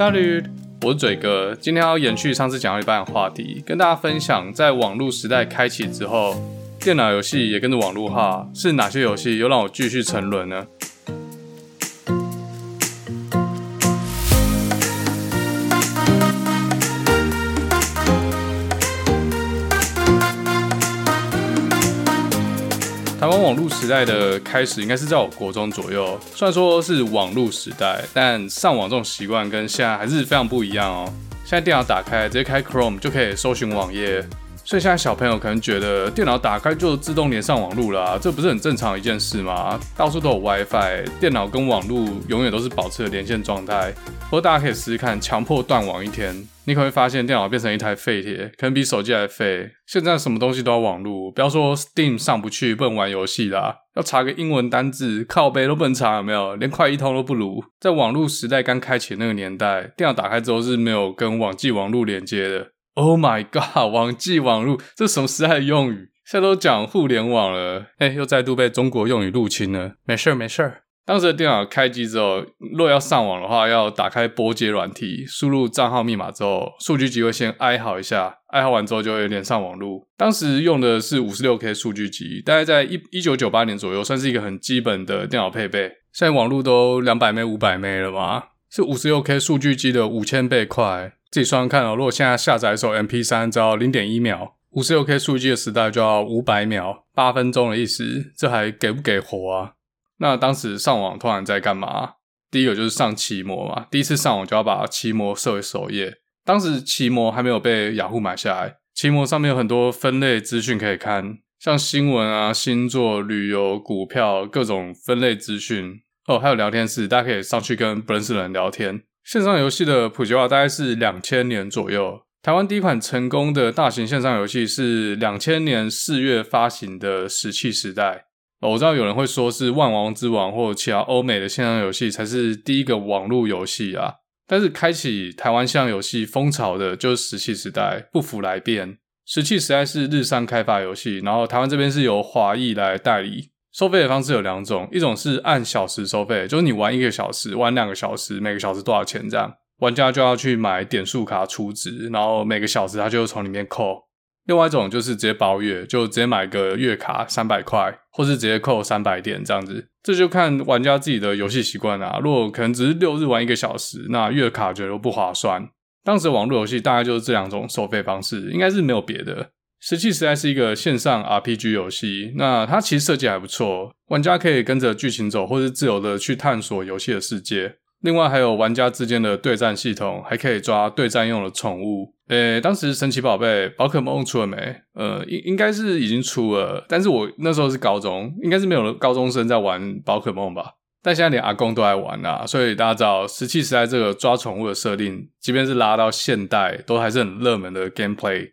大家好我是嘴哥，今天要延续上次讲到一半的话题，跟大家分享在网络时代开启之后，电脑游戏也跟着网络化，是哪些游戏又让我继续沉沦呢？网络时代的开始应该是在我国中左右。虽然说是网络时代，但上网这种习惯跟现在还是非常不一样哦。现在电脑打开，直接开 Chrome 就可以搜寻网页。所以现在小朋友可能觉得电脑打开就自动连上网路了啊，这不是很正常一件事吗？到处都有 WiFi，电脑跟网路永远都是保持着连线状态。不过大家可以试试看，强迫断网一天，你可能会发现电脑变成一台废铁，可能比手机还废。现在什么东西都要网路，不要说 Steam 上不去，不能玩游戏啦，要查个英文单字，靠背都不能查，有没有？连快一通都不如。在网络时代刚开启那个年代，电脑打开之后是没有跟网际网路连接的。Oh my god！网际网路这是什么时代的用语？现在都讲互联网了，哎，又再度被中国用语入侵了。没事儿，没事儿。当时的电脑开机之后，若要上网的话，要打开拨接软体，输入账号密码之后，数据机会先哀嚎一下，哀嚎完之后就会连上网路。当时用的是五十六 K 数据机，大概在一一九九八年左右，算是一个很基本的电脑配备。现在网路都两百 M、五百 M 了嘛，是五十六 K 数据机的五千倍快。自己算算看哦，如果现在下载一首 MP3 只要零点一秒，五十六 K 数据的时代就要五百秒，八分钟的意思，这还给不给活啊？那当时上网突然在干嘛？第一个就是上奇摩嘛，第一次上网就要把奇摩设为首页。当时奇摩还没有被雅虎买下来，奇摩上面有很多分类资讯可以看，像新闻啊、星座、旅游、股票各种分类资讯哦，还有聊天室，大家可以上去跟不认识的人聊天。线上游戏的普及化大概是两千年左右。台湾第一款成功的大型线上游戏是两千年四月发行的《石器时代》。我知道有人会说是《万王之王》或其他欧美的线上游戏才是第一个网络游戏啊，但是开启台湾线上游戏风潮的就是《石器时代》，不服来辩。《石器时代》是日商开发游戏，然后台湾这边是由华裔来代理。收费的方式有两种，一种是按小时收费，就是你玩一个小时、玩两个小时，每个小时多少钱这样，玩家就要去买点数卡储值，然后每个小时他就从里面扣。另外一种就是直接包月，就直接买个月卡三百块，或是直接扣三百点这样子，这就看玩家自己的游戏习惯啦。如果可能只是六日玩一个小时，那月卡觉得不划算。当时网络游戏大概就是这两种收费方式，应该是没有别的。石器时代是一个线上 RPG 游戏，那它其实设计还不错，玩家可以跟着剧情走，或是自由的去探索游戏的世界。另外还有玩家之间的对战系统，还可以抓对战用的宠物。诶，当时神奇宝贝宝可梦出了没？呃，应应该是已经出了，但是我那时候是高中，应该是没有高中生在玩宝可梦吧？但现在连阿公都爱玩啦，所以大家知道石器时代这个抓宠物的设定，即便是拉到现代，都还是很热门的 gameplay。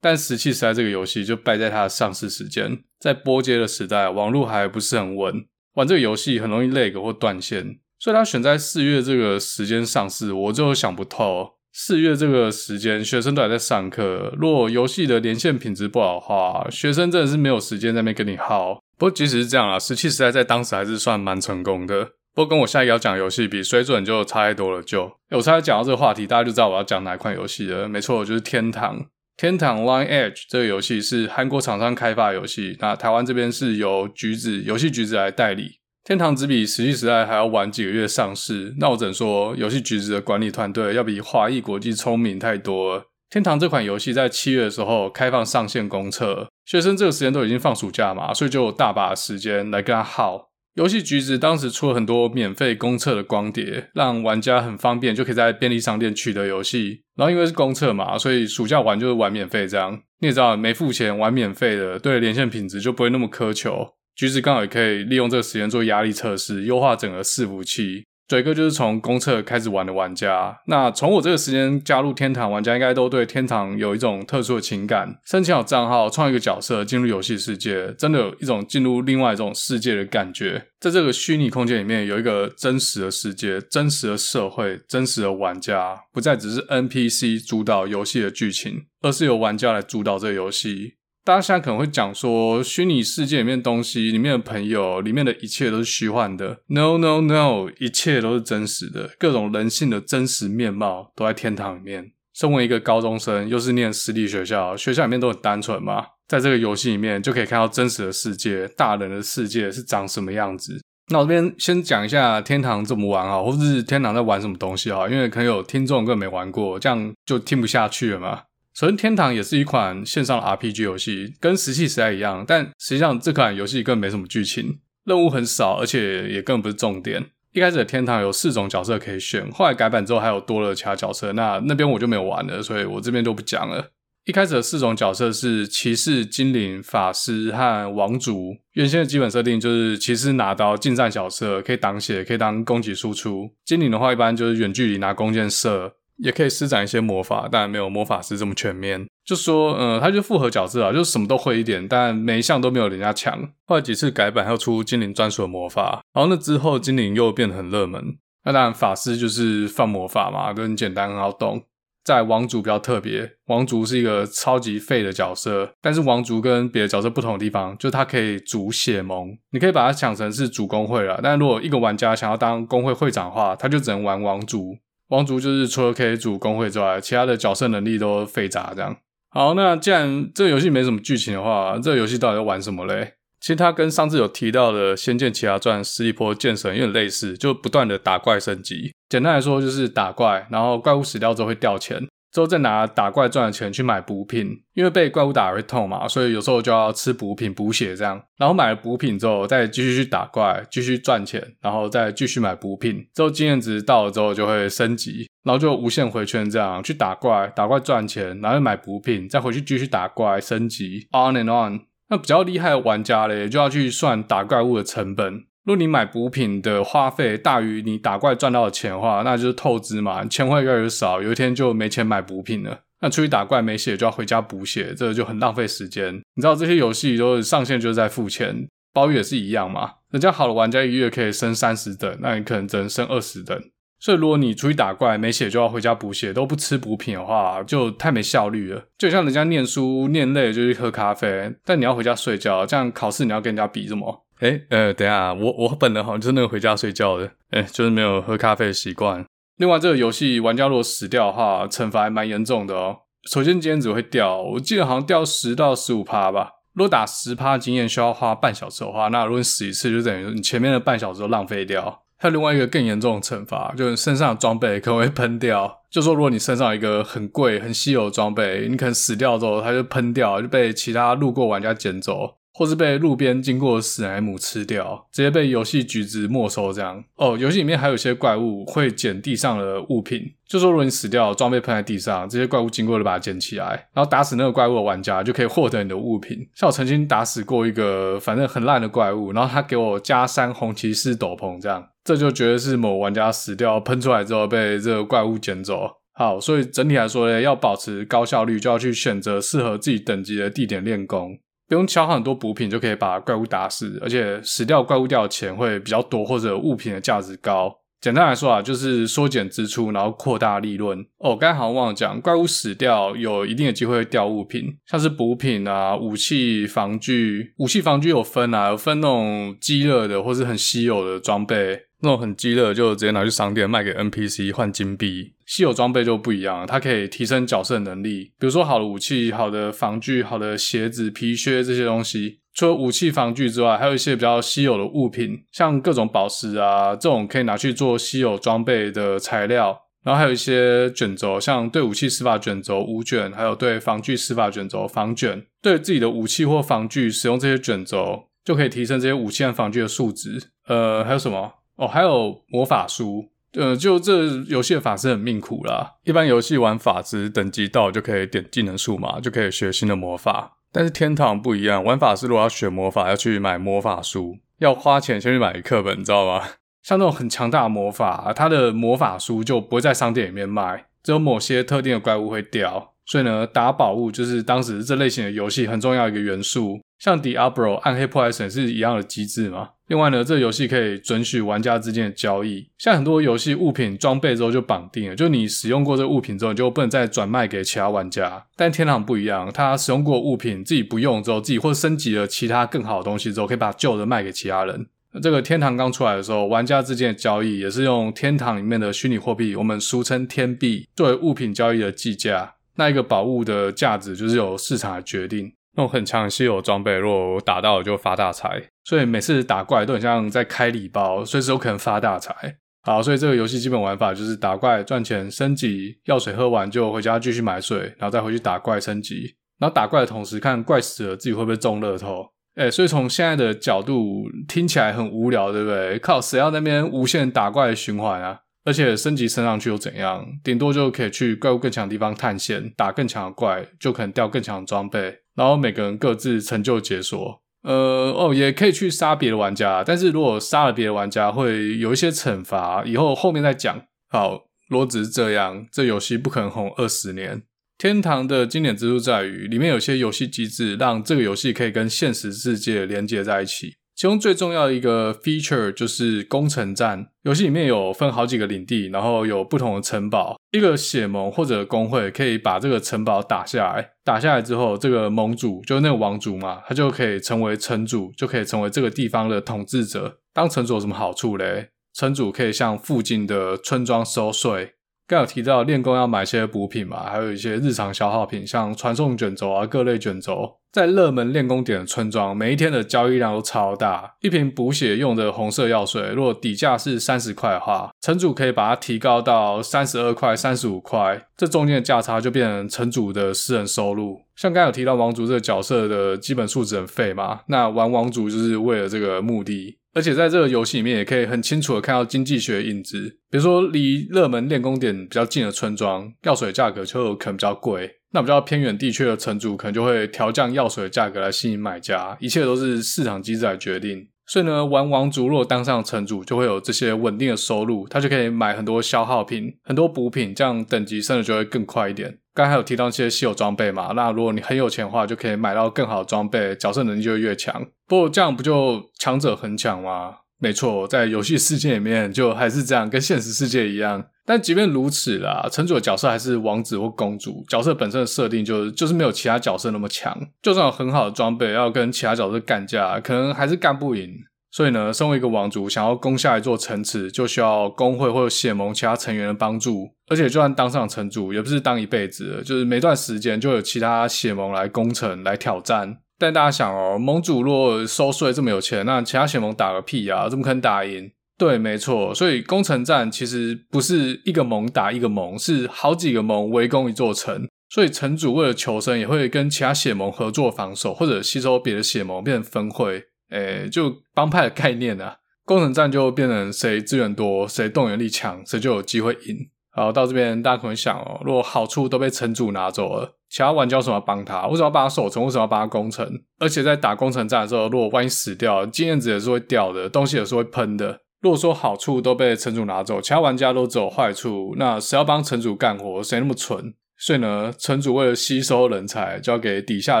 但石器时代这个游戏就败在它的上市时间，在波接的时代，网络还不是很稳，玩这个游戏很容易 lag 或断线，所以它选在四月这个时间上市，我就想不透。四月这个时间，学生都还在上课，如果游戏的连线品质不好的话，学生真的是没有时间在那边跟你耗。不过即使是这样啊，石器时代在当时还是算蛮成功的。不过跟我下一个要讲游戏比，水准就差太多了。就，欸、我差讲到这个话题，大家就知道我要讲哪一款游戏了。没错，就是天堂。天堂 Lineage 这个游戏是韩国厂商开发游戏，那台湾这边是由橘子游戏橘子来代理。天堂只比石器时代还要晚几个月上市，那我只能说游戏橘子的管理团队要比华裔国际聪明太多了。天堂这款游戏在七月的时候开放上线公测，学生这个时间都已经放暑假嘛，所以就有大把时间来跟他耗。游戏橘子当时出了很多免费公测的光碟，让玩家很方便就可以在便利商店取得游戏。然后因为是公测嘛，所以暑假玩就是玩免费这样。你也知道，没付钱玩免费的，对连线品质就不会那么苛求。橘子刚好也可以利用这个时间做压力测试，优化整个伺服器。嘴哥就是从公测开始玩的玩家，那从我这个时间加入天堂，玩家应该都对天堂有一种特殊的情感。申请好账号，创一个角色，进入游戏世界，真的有一种进入另外一种世界的感觉。在这个虚拟空间里面，有一个真实的世界、真实的社会、真实的玩家，不再只是 NPC 主导游戏的剧情，而是由玩家来主导这个游戏。大家现在可能会讲说，虚拟世界里面东西、里面的朋友、里面的一切都是虚幻的。No No No，一切都是真实的，各种人性的真实面貌都在天堂里面。身为一个高中生，又是念私立学校，学校里面都很单纯嘛，在这个游戏里面就可以看到真实的世界，大人的世界是长什么样子。那我这边先讲一下天堂怎么玩啊，或者是天堂在玩什么东西啊？因为可能有听众根本没玩过，这样就听不下去了嘛。首先，天堂也是一款线上的 RPG 游戏，跟石器时代一样，但实际上这款游戏根本没什么剧情，任务很少，而且也根本不是重点。一开始的天堂有四种角色可以选，后来改版之后还有多了其他角色，那那边我就没有玩了，所以我这边就不讲了。一开始的四种角色是骑士、精灵、法师和王族。原先的基本设定就是骑士拿刀近战角色，可以挡血，可以当攻击输出。精灵的话一般就是远距离拿弓箭射。也可以施展一些魔法，但没有魔法师这么全面。就说，嗯，他就复合角色啊，就是什么都会一点，但每一项都没有人家强。后来几次改版，又出精灵专属的魔法，然后那之后精灵又变得很热门。那当然，法师就是放魔法嘛，都很简单，很好懂。在王族比较特别，王族是一个超级废的角色，但是王族跟别的角色不同的地方，就是它可以组血盟，你可以把它想成是组公会了。但如果一个玩家想要当公会会长的话，他就只能玩王族。王族就是除了可以组工会之外，其他的角色能力都废渣这样。好，那既然这个游戏没什么剧情的话，这个游戏到底在玩什么嘞？其实它跟上次有提到的《仙剑奇侠传》《十里坡剑神》有点类似，就不断的打怪升级。简单来说就是打怪，然后怪物死掉之后会掉钱。之后再拿打怪赚的钱去买补品，因为被怪物打会痛嘛，所以有时候就要吃补品补血这样。然后买了补品之后，再继续去打怪，继续赚钱，然后再继续买补品。之后经验值到了之后就会升级，然后就无限回圈这样去打怪，打怪赚钱，然后又买补品，再回去继续打怪升级，on and on。那比较厉害的玩家嘞，就要去算打怪物的成本。如果你买补品的花费大于你打怪赚到的钱的话，那就是透支嘛，钱会越来越少，有一天就没钱买补品了。那出去打怪没血就要回家补血，这个就很浪费时间。你知道这些游戏都是上线就是在付钱，包月也是一样嘛。人家好的玩家一月可以升三十等，那你可能只能升二十等。所以如果你出去打怪没血就要回家补血，都不吃补品的话，就太没效率了。就像人家念书念累了就去喝咖啡，但你要回家睡觉，这样考试你要跟人家比什么？诶、欸、呃，等下，我我本人好像就是那个回家睡觉的，诶、欸、就是没有喝咖啡的习惯。另外，这个游戏玩家如果死掉的话，惩罚还蛮严重的哦。首先经验值会掉，我记得好像掉十到十五趴吧。如果打十趴经验需要花半小时的话，那如果你死一次，就等于你前面的半小时都浪费掉。还有另外一个更严重的惩罚，就是身上的装备可能会喷掉。就说如果你身上一个很贵、很稀有的装备，你可能死掉之后它就喷掉，就被其他路过玩家捡走。或是被路边经过的史莱姆吃掉，直接被游戏橘子没收这样。哦，游戏里面还有一些怪物会捡地上的物品，就说如果你死掉，装备喷在地上，这些怪物经过就把它捡起来，然后打死那个怪物的玩家就可以获得你的物品。像我曾经打死过一个反正很烂的怪物，然后他给我加三红骑士斗篷这样，这就觉得是某玩家死掉喷出来之后被这个怪物捡走。好，所以整体来说呢，要保持高效率，就要去选择适合自己等级的地点练功。不用敲很多补品就可以把怪物打死，而且死掉怪物掉的钱会比较多，或者物品的价值高。简单来说啊，就是缩减支出，然后扩大利润。哦，刚才好像忘了讲，怪物死掉有一定的机会会掉物品，像是补品啊、武器防具。武器防具有分啊，有分那种鸡肋的，或是很稀有的装备。那种很鸡肋就直接拿去商店卖给 NPC 换金币。稀有装备就不一样了，它可以提升角色能力，比如说好的武器、好的防具、好的鞋子、皮靴这些东西。除了武器防具之外，还有一些比较稀有的物品，像各种宝石啊，这种可以拿去做稀有装备的材料。然后还有一些卷轴，像对武器施法卷轴五卷，还有对防具施法卷轴防卷。对自己的武器或防具使用这些卷轴，就可以提升这些武器和防具的数值。呃，还有什么？哦，还有魔法书。呃，就这游戏的法师很命苦啦。一般游戏玩法师等级到就可以点技能树嘛，就可以学新的魔法。但是天堂不一样，玩法师如果要学魔法，要去买魔法书，要花钱先去买课本，你知道吗？像那种很强大的魔法，它的魔法书就不会在商店里面卖，只有某些特定的怪物会掉。所以呢，打宝物就是当时这类型的游戏很重要一个元素。像 Diablo 暗黑破坏神是一样的机制嘛。另外呢，这个游戏可以准许玩家之间的交易。像很多游戏物品装备之后就绑定了，就你使用过这个物品之后，你就不能再转卖给其他玩家。但天堂不一样，它使用过物品自己不用之后，自己或升级了其他更好的东西之后，可以把旧的卖给其他人。这个天堂刚出来的时候，玩家之间的交易也是用天堂里面的虚拟货币，我们俗称天币，作为物品交易的计价。那一个宝物的价值就是由市场来决定。那种很强的稀有装备，如果我打到就发大财，所以每次打怪都很像在开礼包，随时有可能发大财。好，所以这个游戏基本玩法就是打怪赚钱升级，药水喝完就回家继续买水，然后再回去打怪升级。然后打怪的同时看怪死了自己会不会中乐透。诶，所以从现在的角度听起来很无聊，对不对？靠，谁要那边无限打怪的循环啊？而且升级升上去又怎样？顶多就可以去怪物更强的地方探险，打更强的怪，就可能掉更强的装备。然后每个人各自成就解锁。呃，哦，也可以去杀别的玩家，但是如果杀了别的玩家，会有一些惩罚，以后后面再讲。好，如果只是这样，这游戏不可能红二十年。天堂的经典之处在于，里面有些游戏机制，让这个游戏可以跟现实世界连接在一起。其中最重要的一个 feature 就是攻城战。游戏里面有分好几个领地，然后有不同的城堡。一个血盟或者工会可以把这个城堡打下来。打下来之后，这个盟主就是那个王族嘛，他就可以成为城主，就可以成为这个地方的统治者。当城主有什么好处嘞？城主可以向附近的村庄收税。刚有提到练功要买些补品嘛，还有一些日常消耗品，像传送卷轴啊、各类卷轴。在热门练功点的村庄，每一天的交易量都超大。一瓶补血用的红色药水，如果底价是三十块的话，城主可以把它提高到三十二块、三十五块，这中间的价差就变成城主的私人收入。像刚有提到王族这个角色的基本素质很废嘛，那玩王族就是为了这个目的。而且在这个游戏里面，也可以很清楚的看到经济学的影子。比如说，离热门练功点比较近的村庄，药水价格就可能比较贵。那比较偏远地区的城主可能就会调降药水的价格来吸引买家，一切都是市场机制来决定。所以呢，玩王族若当上城主，就会有这些稳定的收入，他就可以买很多消耗品、很多补品，这样等级升的就会更快一点。刚才有提到一些稀有装备嘛，那如果你很有钱的话，就可以买到更好的装备，角色能力就会越强。不过这样不就强者恒强吗？没错，在游戏世界里面就还是这样，跟现实世界一样。但即便如此啦，城主的角色还是王子或公主，角色本身的设定就是就是没有其他角色那么强。就算有很好的装备，要跟其他角色干架，可能还是干不赢。所以呢，身为一个王族，想要攻下一座城池，就需要公会或者血盟其他成员的帮助。而且，就算当上城主，也不是当一辈子，就是每段时间就有其他血盟来攻城来挑战。但大家想哦，盟主若收税这么有钱，那其他血盟打个屁啊？怎么可能打赢？对，没错。所以攻城战其实不是一个盟打一个盟，是好几个盟围攻一座城。所以城主为了求生，也会跟其他血盟合作防守，或者吸收别的血盟变成分会，诶，就帮派的概念啊。攻城战就变成谁资源多，谁动员力强，谁就有机会赢。好，到这边大家可能想哦，如果好处都被城主拿走了，其他玩家为什么要帮他？为什么要帮他守城？为什么要帮他攻城？而且在打攻城战的时候，如果万一死掉，经验值也是会掉的，东西也是会喷的。如果说好处都被城主拿走，其他玩家都只有坏处，那谁要帮城主干活？谁那么蠢？所以呢，城主为了吸收人才，就要给底下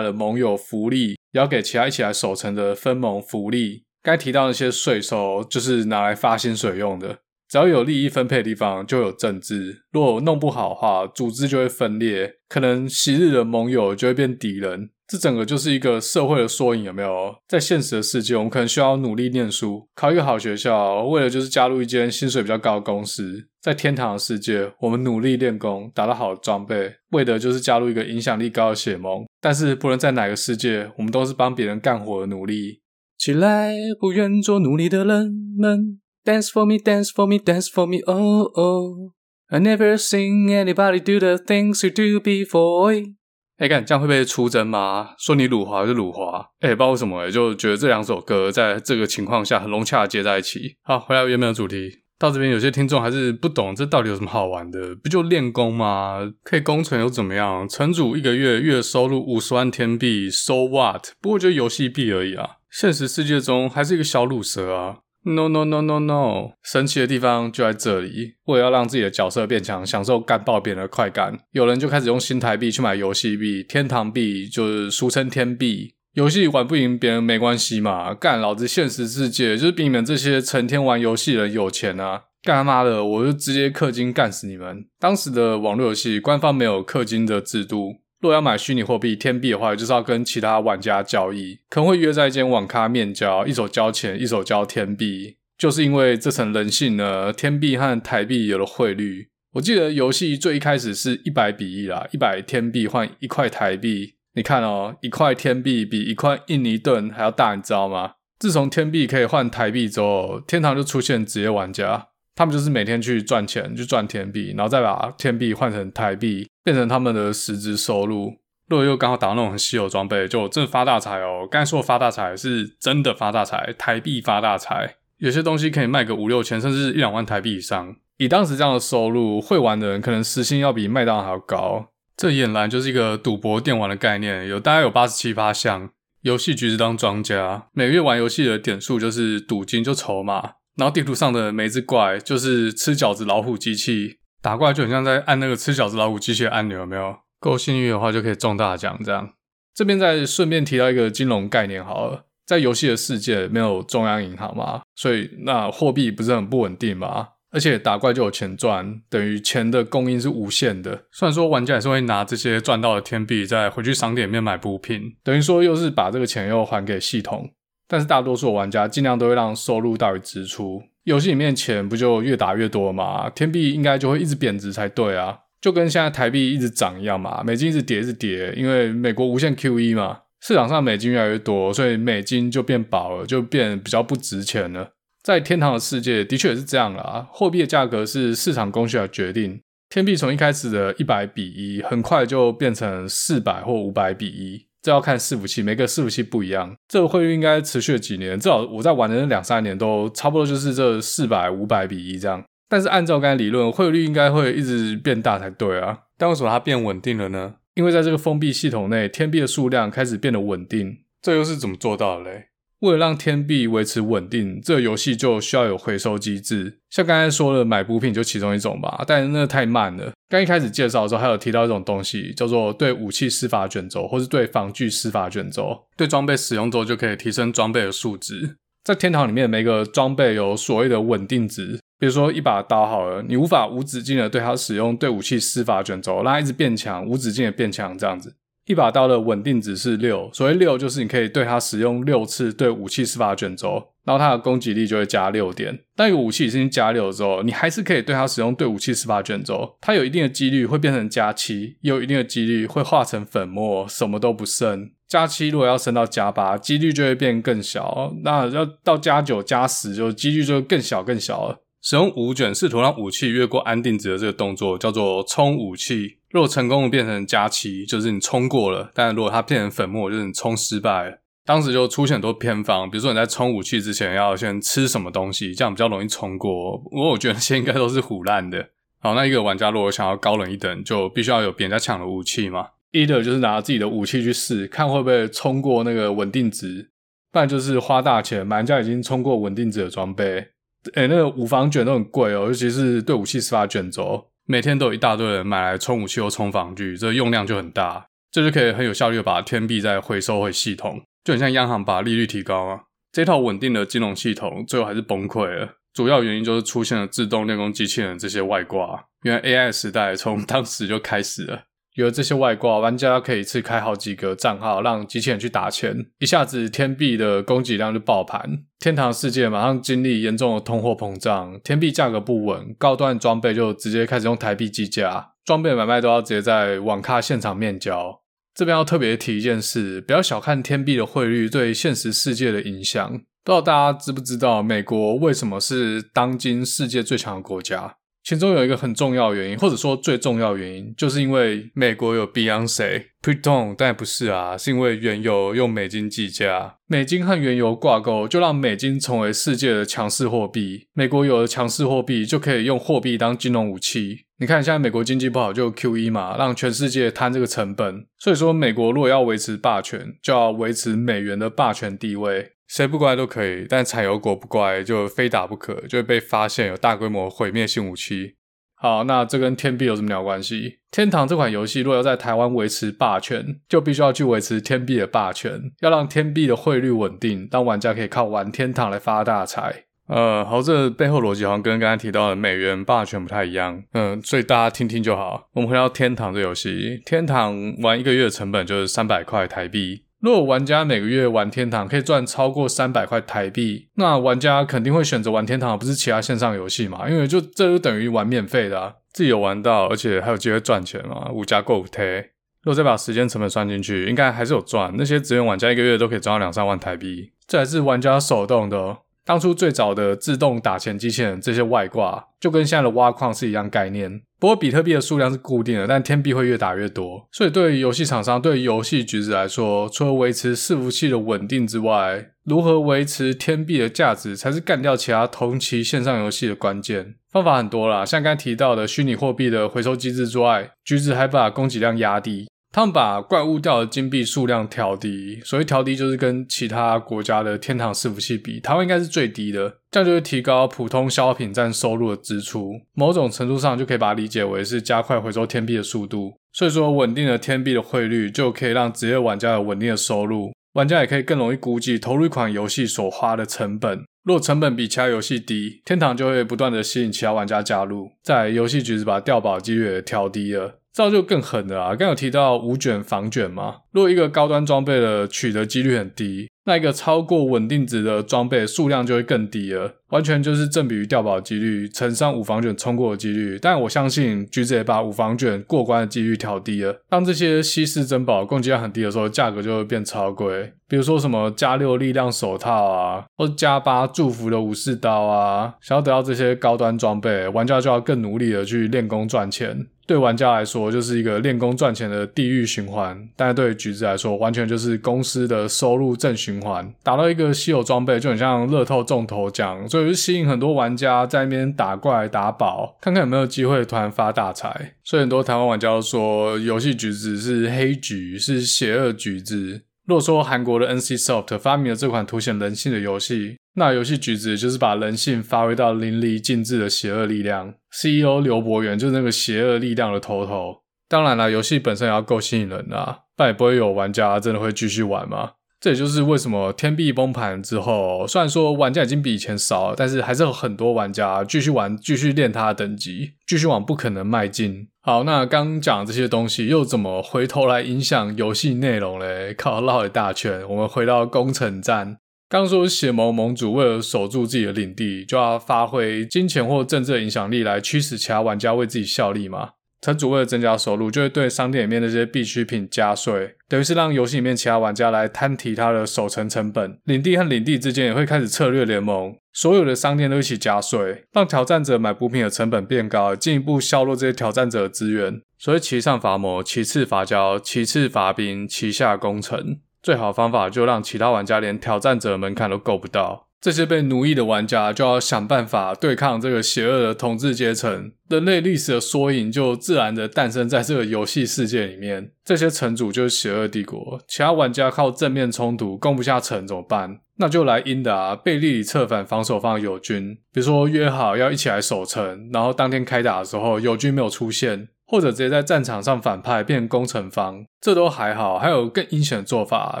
的盟友福利，要给其他一起来守城的分盟福利。该提到那些税收，就是拿来发薪水用的。只要有利益分配的地方，就有政治。如果弄不好的话，组织就会分裂，可能昔日的盟友就会变敌人。这整个就是一个社会的缩影，有没有？在现实的世界，我们可能需要努力念书，考一个好学校，为了就是加入一间薪水比较高的公司。在天堂的世界，我们努力练功，打到好的装备，为的就是加入一个影响力高的血盟。但是，不论在哪个世界，我们都是帮别人干活的奴隶。起来，不愿做奴隶的人们。Dance for me, dance for me, dance for me, oh oh. I never seen anybody do the things you do before. 哎，看这样会不会出征吗？说你辱华还是辱华？哎，不知道为什么，就觉得这两首歌在这个情况下很融洽的接在一起。好，回来原本的主题。到这边有些听众还是不懂这到底有什么好玩的？不就练功吗？可以攻城又怎么样？城主一个月月收入五十万天币，so what？不过就游戏币而已啊。现实世界中还是一个小鲁蛇啊。No no no no no！神奇的地方就在这里。为了要让自己的角色变强，享受干爆别人的快感，有人就开始用新台币去买游戏币，天堂币就是俗称天币。游戏玩不赢别人没关系嘛，干老子现实世界就是比你们这些成天玩游戏的人有钱啊！干他妈的，我就直接氪金干死你们！当时的网络游戏官方没有氪金的制度。若要买虚拟货币天币的话，就是要跟其他玩家交易，可能会约在一间网咖面交，一手交钱，一手交天币。就是因为这层人性呢，天币和台币有了汇率。我记得游戏最一开始是一百比一啦，一百天币换一块台币。你看哦，一块天币比一块印尼盾还要大，你知道吗？自从天币可以换台币之后，天堂就出现职业玩家。他们就是每天去赚钱，去赚天币，然后再把天币换成台币，变成他们的实质收入。如果又刚好打到那种很稀有装备，就真的发大财哦！刚才说的发大财是真的发大财，台币发大财。有些东西可以卖个五六千，甚至一两万台币以上。以当时这样的收入，会玩的人可能时薪要比麦当劳还要高。这俨然就是一个赌博电玩的概念，有大概有八十七八项游戏局是当庄家，每月玩游戏的点数就是赌金，就筹码。然后地图上的每只怪就是吃饺子老虎机器，打怪就很像在按那个吃饺子老虎机器的按钮，有没有？够幸运的话就可以中大奖。这样，这边再顺便提到一个金融概念好了，在游戏的世界没有中央银行嘛，所以那货币不是很不稳定嘛？而且打怪就有钱赚，等于钱的供应是无限的。虽然说玩家也是会拿这些赚到的天币再回去商店里面买补品，等于说又是把这个钱又还给系统。但是大多数玩家尽量都会让收入大于支出，游戏里面钱不就越打越多吗？天币应该就会一直贬值才对啊，就跟现在台币一直涨一样嘛，美金一直跌一直跌，因为美国无限 QE 嘛，市场上美金越来越多，所以美金就变薄了，就变比较不值钱了。在天堂的世界的确也是这样啦，货币的价格是市场供需来决定，天币从一开始的一百比一，很快就变成四百或五百比一。这要看伺服器，每个伺服器不一样。这个汇率应该持续了几年，至少我在玩的那两三年都差不多就是这四百五百比一这样。但是按照刚才理论，汇率应该会一直变大才对啊。但为什么它变稳定了呢？因为在这个封闭系统内，天币的数量开始变得稳定。这又是怎么做到的嘞？为了让天币维持稳定，这个游戏就需要有回收机制。像刚才说的买补品就其中一种吧，但是那个太慢了。刚一开始介绍的时候，还有提到一种东西，叫做对武器施法卷轴，或是对防具施法卷轴。对装备使用之后，就可以提升装备的数值。在天堂里面，每个装备有所谓的稳定值。比如说一把刀好了，你无法无止境的对它使用对武器施法卷轴，让它一直变强，无止境的变强这样子。一把刀的稳定值是六，所谓六就是你可以对它使用六次对武器施法卷轴，然后它的攻击力就会加六点。当一个武器已经加六之后，你还是可以对它使用对武器施法卷轴，它有一定的几率会变成加七，也有一定的几率会化成粉末，什么都不剩。加七如果要升到加八，几率就会变更小。那要到加九、加十，就几率就更小更小了。使用武卷试图让武器越过安定值的这个动作叫做冲武器。如果成功的变成加七，就是你冲过了；但如果它变成粉末，就是你冲失败了。当时就出现很多偏方，比如说你在冲武器之前要先吃什么东西，这样比较容易冲过。不过我觉得那些应该都是唬烂的。好，那一个玩家如果想要高人一等，就必须要有别人家抢的武器嘛。either 就是拿自己的武器去试，看会不会冲过那个稳定值；不然就是花大钱买人家已经冲过稳定值的装备。诶、那个武防卷都很贵哦，尤其是对武器司法卷轴。每天都有一大堆人买来充武器或充防具，这个用量就很大，这就可以很有效率的把天币再回收回系统，就很像央行把利率提高啊。这套稳定的金融系统最后还是崩溃了，主要原因就是出现了自动练功机器人这些外挂。原来 AI 时代从当时就开始了。有了这些外挂，玩家可以一次开好几个账号，让机器人去打钱，一下子天币的供给量就爆盘。天堂世界马上经历严重的通货膨胀，天币价格不稳，高端装备就直接开始用台币计价，装备买卖都要直接在网咖现场面交。这边要特别提一件事，不要小看天币的汇率对现实世界的影响。不知道大家知不知道，美国为什么是当今世界最强的国家？其中有一个很重要原因，或者说最重要原因，就是因为美国有 Beyonce。Pardon，但不是啊，是因为原油用美金计价，美金和原油挂钩，就让美金成为世界的强势货币。美国有了强势货币，就可以用货币当金融武器。你看，现在美国经济不好，就 QE 嘛，让全世界摊这个成本。所以说，美国如果要维持霸权，就要维持美元的霸权地位。谁不乖都可以，但产油国不乖就非打不可，就会被发现有大规模毁灭性武器。好，那这跟天币有什么鸟关系？天堂这款游戏若要在台湾维持霸权，就必须要去维持天币的霸权，要让天币的汇率稳定，当玩家可以靠玩天堂来发大财。呃，好，这背后逻辑好像跟刚才提到的美元霸权不太一样。嗯，所以大家听听就好。我们回到天堂这游戏，天堂玩一个月的成本就是三百块台币。如果玩家每个月玩天堂可以赚超过三百块台币，那玩家肯定会选择玩天堂，不是其他线上游戏嘛？因为就这就等于玩免费的啊，自己有玩到，而且还有机会赚钱嘛，无家购贴。如果再把时间成本算进去，应该还是有赚。那些职员玩家一个月都可以赚到两三万台币，这还是玩家手动的。当初最早的自动打钱机器人，这些外挂就跟现在的挖矿是一样概念。不过比特币的数量是固定的，但天币会越打越多。所以对于游戏厂商、对于游戏橘子来说，除了维持伺服器的稳定之外，如何维持天币的价值，才是干掉其他同期线上游戏的关键。方法很多啦，像刚提到的虚拟货币的回收机制之外，橘子还把供给量压低。他们把怪物掉的金币数量调低，所以调低就是跟其他国家的天堂伺服器比，台湾应该是最低的，这样就会提高普通消耗品占收入的支出，某种程度上就可以把它理解为是加快回收天币的速度。所以说，稳定的天币的汇率就可以让职业玩家有稳定的收入，玩家也可以更容易估计投入一款游戏所花的成本。若成本比其他游戏低，天堂就会不断的吸引其他玩家加入，在游戏局子把掉宝几率也调低了。这就更狠了啊！刚有提到无卷防卷嘛，如果一个高端装备的取得几率很低，那一个超过稳定值的装备数量就会更低了，完全就是正比于掉宝几率乘上无防卷冲过的几率。但我相信橘子也把无防卷过关的几率调低了。当这些稀世珍宝供给量很低的时候，价格就会变超贵。比如说什么加六力量手套啊，或者加八祝福的武士刀啊，想要得到这些高端装备，玩家就要更努力的去练功赚钱。对玩家来说，就是一个练功赚钱的地狱循环；但是对橘子来说，完全就是公司的收入正循环。打到一个稀有装备，就很像乐透中头奖，所以就吸引很多玩家在那边打怪打宝，看看有没有机会突然发大财。所以很多台湾玩家都说，游戏橘子是黑橘，是邪恶橘子。若说韩国的 NCSoft 发明了这款凸显人性的游戏，那游戏橘子就是把人性发挥到淋漓尽致的邪恶力量。CEO 刘伯元就是那个邪恶力量的头头。当然了，游戏本身也要够吸引人啦，但也不会有玩家真的会继续玩嘛。这也就是为什么天币崩盘之后，虽然说玩家已经比以前少了，但是还是有很多玩家继续玩，继续练他的等级，继续往不可能迈进。好，那刚讲这些东西又怎么回头来影响游戏内容嘞？靠，绕一大圈，我们回到攻城战。刚说血盟盟主为了守住自己的领地，就要发挥金钱或政治影响力来驱使其他玩家为自己效力嘛。城主为了增加收入，就会对商店里面那些必需品加税，等于是让游戏里面其他玩家来摊提他的守城成本。领地和领地之间也会开始策略联盟，所有的商店都一起加税，让挑战者买补品的成本变高，进一步削弱这些挑战者的资源。所以其上伐谋，其次伐交，其次伐兵，其下攻城。最好的方法就让其他玩家连挑战者的门槛都够不到。这些被奴役的玩家就要想办法对抗这个邪恶的统治阶层。人类历史的缩影就自然的诞生在这个游戏世界里面。这些城主就是邪恶帝国，其他玩家靠正面冲突攻不下城怎么办？那就来阴的啊！背地里策反防守方友军，比如说约好要一起来守城，然后当天开打的时候友军没有出现。或者直接在战场上反派变攻城方，这都还好。还有更阴险的做法，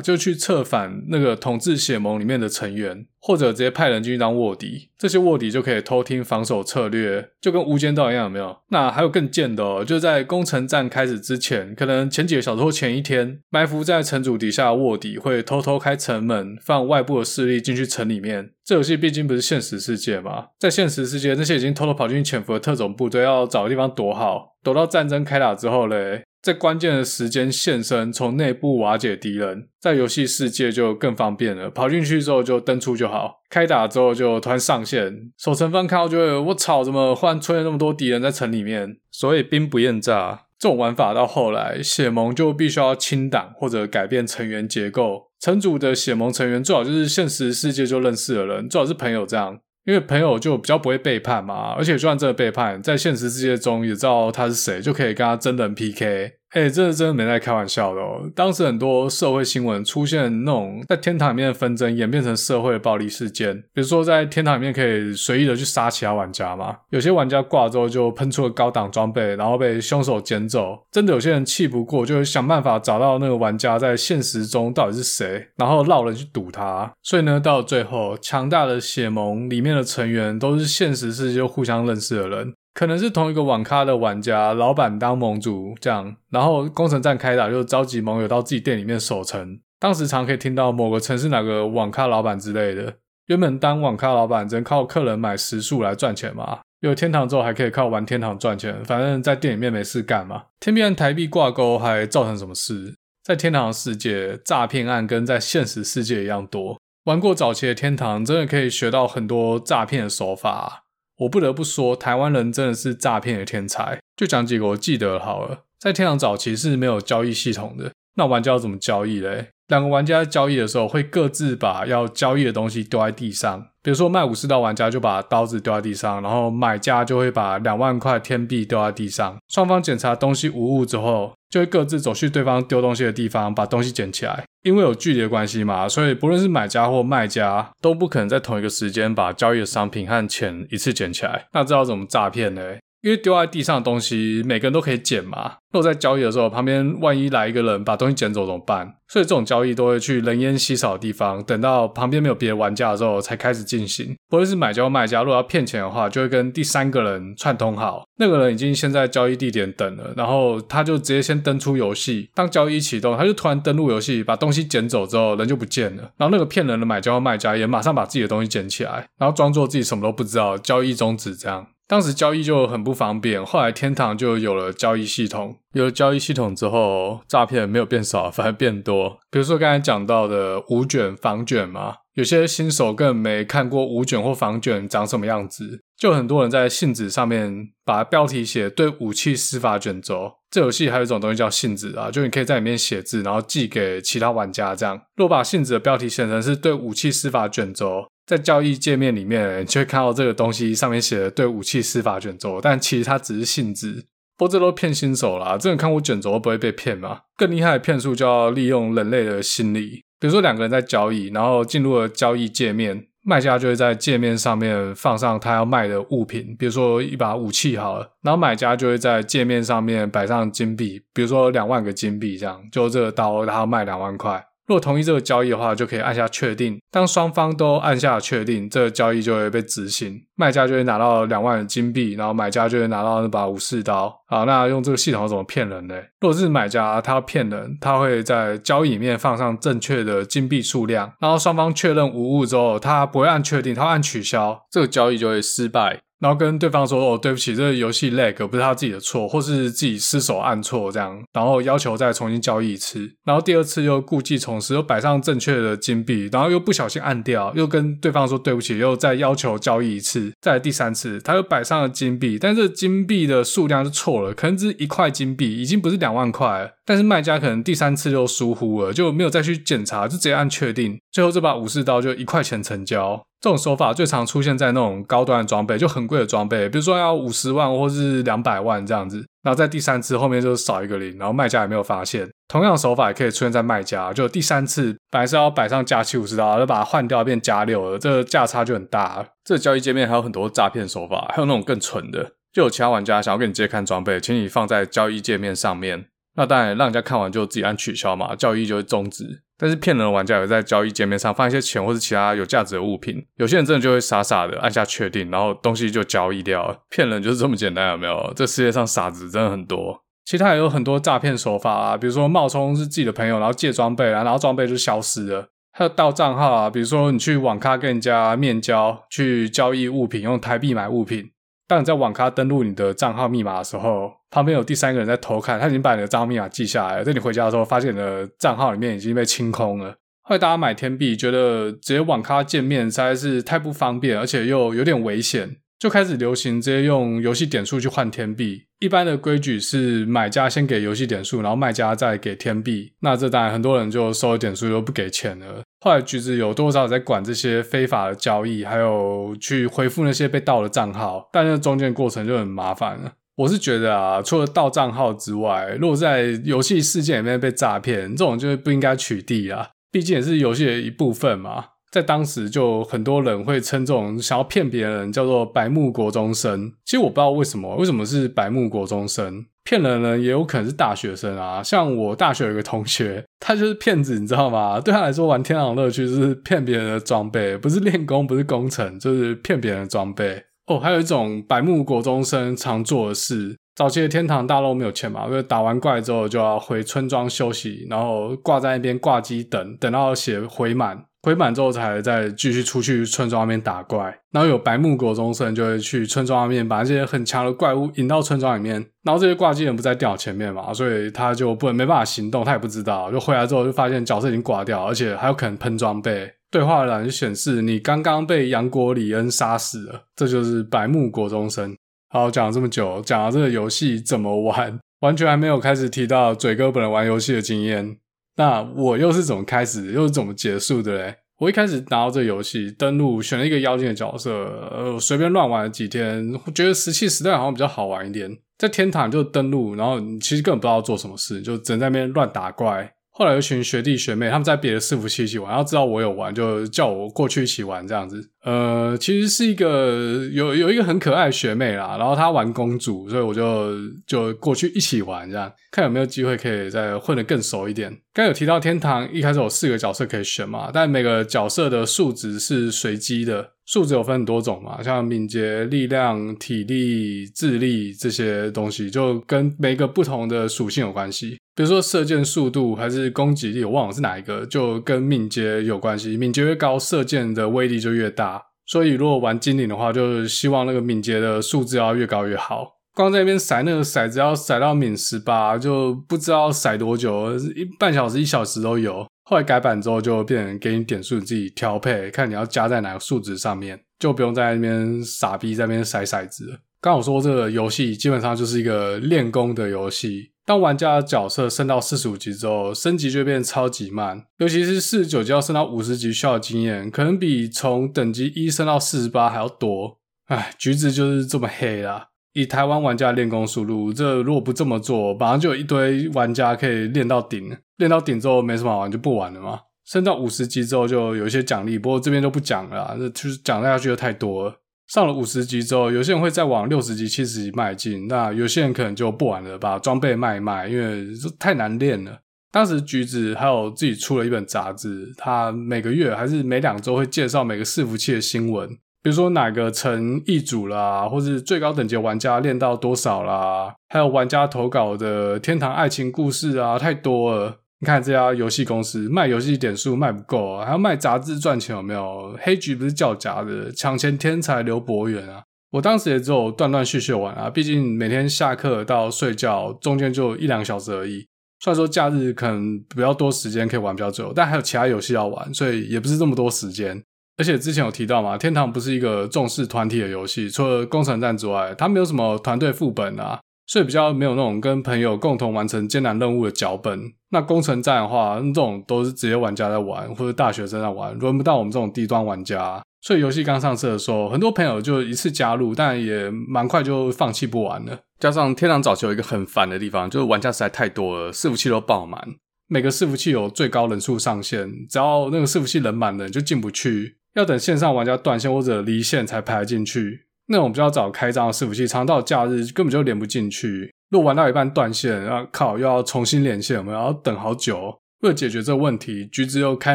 就去策反那个统治血盟里面的成员，或者直接派人进去当卧底。这些卧底就可以偷听防守策略，就跟无间道一样，有没有？那还有更贱的哦，就在攻城战开始之前，可能前几个小时或前一天，埋伏在城主底下的卧底会偷偷开城门，放外部的势力进去城里面。这游戏毕竟不是现实世界嘛，在现实世界，那些已经偷偷跑进去潜伏的特种部队要找个地方躲好，躲到战争开打之后嘞，在关键的时间现身，从内部瓦解敌人。在游戏世界就更方便了，跑进去之后就登出就好，开打之后就突然上线，守城方看到就会，我操，怎么忽然出现那么多敌人在城里面？所以兵不厌诈，这种玩法到后来，血盟就必须要清党或者改变成员结构。城主的血盟成员最好就是现实世界就认识的人，最好是朋友这样，因为朋友就比较不会背叛嘛。而且就算真的背叛，在现实世界中也知道他是谁，就可以跟他真人 PK。哎、欸，这真的没在开玩笑的哦。当时很多社会新闻出现那种在天堂里面的纷争演变成社会暴力事件，比如说在天堂里面可以随意的去杀其他玩家嘛，有些玩家挂之后就喷出了高档装备，然后被凶手捡走。真的有些人气不过，就想办法找到那个玩家在现实中到底是谁，然后绕人去堵他。所以呢，到了最后，强大的血盟里面的成员都是现实世界互相认识的人。可能是同一个网咖的玩家，老板当盟主这样，然后攻城战开打就召集盟友到自己店里面守城。当时常可以听到某个城市哪个网咖老板之类的。原本当网咖老板只能靠客人买食宿来赚钱嘛，有天堂之后还可以靠玩天堂赚钱，反正在店里面没事干嘛。天币和台币挂钩还造成什么事？在天堂世界，诈骗案跟在现实世界一样多。玩过早期的天堂，真的可以学到很多诈骗的手法。我不得不说，台湾人真的是诈骗的天才。就讲几个我记得好了，在天堂早期是没有交易系统的，那玩家要怎么交易嘞？两个玩家交易的时候，会各自把要交易的东西丢在地上。比如说卖武士刀玩家就把刀子丢在地上，然后买家就会把两万块天币丢在地上。双方检查东西无误之后，就会各自走去对方丢东西的地方，把东西捡起来。因为有距离的关系嘛，所以不论是买家或卖家都不可能在同一个时间把交易的商品和钱一次捡起来。那这要怎么诈骗呢？因为丢在地上的东西每个人都可以捡嘛。如果在交易的时候，旁边万一来一个人把东西捡走怎么办？所以这种交易都会去人烟稀少的地方，等到旁边没有别的玩家的时候才开始进行。不论是买家或卖家，如果要骗钱的话，就会跟第三个人串通好，那个人已经先在交易地点等了，然后他就直接先登出游戏。当交易启动，他就突然登录游戏，把东西捡走之后，人就不见了。然后那个骗人的买家或卖家也马上把自己的东西捡起来，然后装作自己什么都不知道，交易终止这样。当时交易就很不方便，后来天堂就有了交易系统。有了交易系统之后，诈骗没有变少，反而变多。比如说刚才讲到的五卷防卷嘛，有些新手根本没看过五卷或防卷长什么样子，就很多人在信纸上面把标题写“对武器施法卷轴”。这游戏还有一种东西叫信纸啊，就你可以在里面写字，然后寄给其他玩家。这样，如果把信纸的标题写成是对武器施法卷轴。在交易界面里面，你就会看到这个东西上面写的“对武器施法卷轴”，但其实它只是信纸。不过这都骗新手啦，真的看过卷轴不会被骗嘛？更厉害的骗术就要利用人类的心理，比如说两个人在交易，然后进入了交易界面，卖家就会在界面上面放上他要卖的物品，比如说一把武器好了，然后买家就会在界面上面摆上金币，比如说两万个金币这样，就这个刀他要卖两万块。如果同意这个交易的话，就可以按下确定。当双方都按下确定，这个交易就会被执行，卖家就会拿到两万的金币，然后买家就会拿到那把武士刀。好，那用这个系统怎么骗人呢？如果是买家，他要骗人，他会在交易里面放上正确的金币数量，然后双方确认无误之后，他不会按确定，他会按取消，这个交易就会失败。然后跟对方说：“哦，对不起，这个游戏 lag 不是他自己的错，或是自己失手按错这样。”然后要求再重新交易一次。然后第二次又故技重施，又摆上正确的金币，然后又不小心按掉，又跟对方说对不起，又再要求交易一次。再来第三次，他又摆上了金币，但是金币的数量就错了，可能只是一块金币，已经不是两万块。但是卖家可能第三次又疏忽了，就没有再去检查，就直接按确定。最后这把武士刀就一块钱成交。这种手法最常出现在那种高端的装备，就很贵的装备，比如说要五十万或是两百万这样子。然后在第三次后面就少一个零，然后卖家也没有发现。同样的手法也可以出现在卖家，就第三次本来是要摆上加七五十刀，就把它换掉变加六了，这个价差就很大。这交易界面还有很多诈骗手法，还有那种更蠢的，就有其他玩家想要跟你借看装备，请你放在交易界面上面。那当然让人家看完就自己按取消嘛，交易就会终止。但是骗人的玩家有在交易界面上放一些钱或是其他有价值的物品，有些人真的就会傻傻的按下确定，然后东西就交易掉了。骗人就是这么简单，有没有？这世界上傻子真的很多。其他也有很多诈骗手法啊，比如说冒充是自己的朋友，然后借装备啊，然后装备就消失了。还有盗账号啊，比如说你去网咖跟人家面交，去交易物品，用台币买物品。当你在网咖登录你的账号密码的时候，旁边有第三个人在偷看，他已经把你的账号密码记下来了。等你回家的时候，发现你的账号里面已经被清空了。后来大家买天币，觉得直接网咖见面实在是太不方便，而且又有点危险。就开始流行直接用游戏点数去换天币。一般的规矩是买家先给游戏点数，然后卖家再给天币。那这当然很多人就收了点数又不给钱了。后来橘子有多少在管这些非法的交易，还有去回复那些被盗的账号，但是中间过程就很麻烦了。我是觉得啊，除了盗账号之外，如果在游戏世界里面被诈骗，这种就不应该取缔啊，毕竟也是游戏的一部分嘛。在当时，就很多人会称这种想要骗别人叫做“白目国中生”。其实我不知道为什么，为什么是白目国中生？骗人呢，也有可能是大学生啊。像我大学有个同学，他就是骗子，你知道吗？对他来说，玩天堂乐趣就是骗别人的装备，不是练功，不是攻城，就是骗别人的装备。哦，还有一种白目国中生常做的事，早期的天堂大陆没有钱嘛，因为打完怪之后就要回村庄休息，然后挂在那边挂机等，等到血回满。回满之后才再继续出去村庄外面打怪，然后有白木国中生就会去村庄外面把那些很强的怪物引到村庄里面，然后这些挂机人不在电脑前面嘛，所以他就不能没办法行动，他也不知道，就回来之后就发现角色已经挂掉，而且还有可能喷装备，对话栏就显示你刚刚被杨国里恩杀死了，这就是白木国中生。好，讲了这么久，讲了这个游戏怎么玩，完全还没有开始提到嘴哥本人玩游戏的经验。那我又是怎么开始，又是怎么结束的嘞？我一开始拿到这游戏，登录选了一个妖精的角色，呃，随便乱玩了几天，我觉得石器时代好像比较好玩一点。在天堂就登录，然后你其实根本不知道做什么事，就只能在那边乱打怪。后来有群学弟学妹，他们在别的伺服器一起玩，然后知道我有玩，就叫我过去一起玩这样子。呃，其实是一个有有一个很可爱的学妹啦，然后她玩公主，所以我就就过去一起玩，这样看有没有机会可以再混得更熟一点。刚有提到天堂一开始有四个角色可以选嘛，但每个角色的数值是随机的。数值有分很多种嘛，像敏捷、力量、体力、智力这些东西，就跟每个不同的属性有关系。比如说射箭速度还是攻击力，我忘了是哪一个，就跟敏捷有关系。敏捷越高，射箭的威力就越大。所以如果玩精灵的话，就是希望那个敏捷的数字要越高越好。光在那边骰那个骰子，要骰到敏十八，就不知道骰多久，一半小时、一小时都有。后来改版之后，就变成给你点数，你自己调配，看你要加在哪个数值上面，就不用在那边傻逼在那边骰骰子了。刚我说这个游戏基本上就是一个练功的游戏。当玩家的角色升到四十五级之后，升级就变超级慢，尤其是四十九级要升到五十级需要的经验，可能比从等级一升到四十八还要多。唉，橘子就是这么黑啦。以台湾玩家练功速度，这如果不这么做，马上就有一堆玩家可以练到顶。练到顶之后没什么好玩，就不玩了嘛。升到五十级之后就有一些奖励，不过这边就不讲了啦，这就是讲下去就太多了。上了五十级之后，有些人会再往六十级、七十级迈进，那有些人可能就不玩了，把装备卖一卖，因为太难练了。当时橘子还有自己出了一本杂志，他每个月还是每两周会介绍每个伺服器的新闻。比如说哪个城易主啦，或是最高等级玩家练到多少啦，还有玩家投稿的天堂爱情故事啊，太多了。你看这家游戏公司卖游戏点数卖不够，还要卖杂志赚钱有没有？黑局不是叫假的，抢钱天才刘伯元啊！我当时也只有断断续续玩啊，毕竟每天下课到睡觉中间就一两个小时而已。虽然说假日可能比较多时间可以玩比较久，但还有其他游戏要玩，所以也不是这么多时间。而且之前有提到嘛，天堂不是一个重视团体的游戏，除了攻城战之外，它没有什么团队副本啊，所以比较没有那种跟朋友共同完成艰难任务的脚本。那攻城战的话，那种都是职业玩家在玩，或者大学生在玩，轮不到我们这种低端玩家。所以游戏刚上市的时候，很多朋友就一次加入，但也蛮快就放弃不玩了。加上天堂早期有一个很烦的地方，就是玩家实在太多了，伺服器都爆满，每个伺服器有最高人数上限，只要那个伺服器人满了，就进不去。要等线上玩家断线或者离线才排进去，那种比较早开张的伺服器，常到假日根本就连不进去。如果玩到一半断线，啊靠，又要重新连线，我们要等好久。为了解决这个问题，橘子又开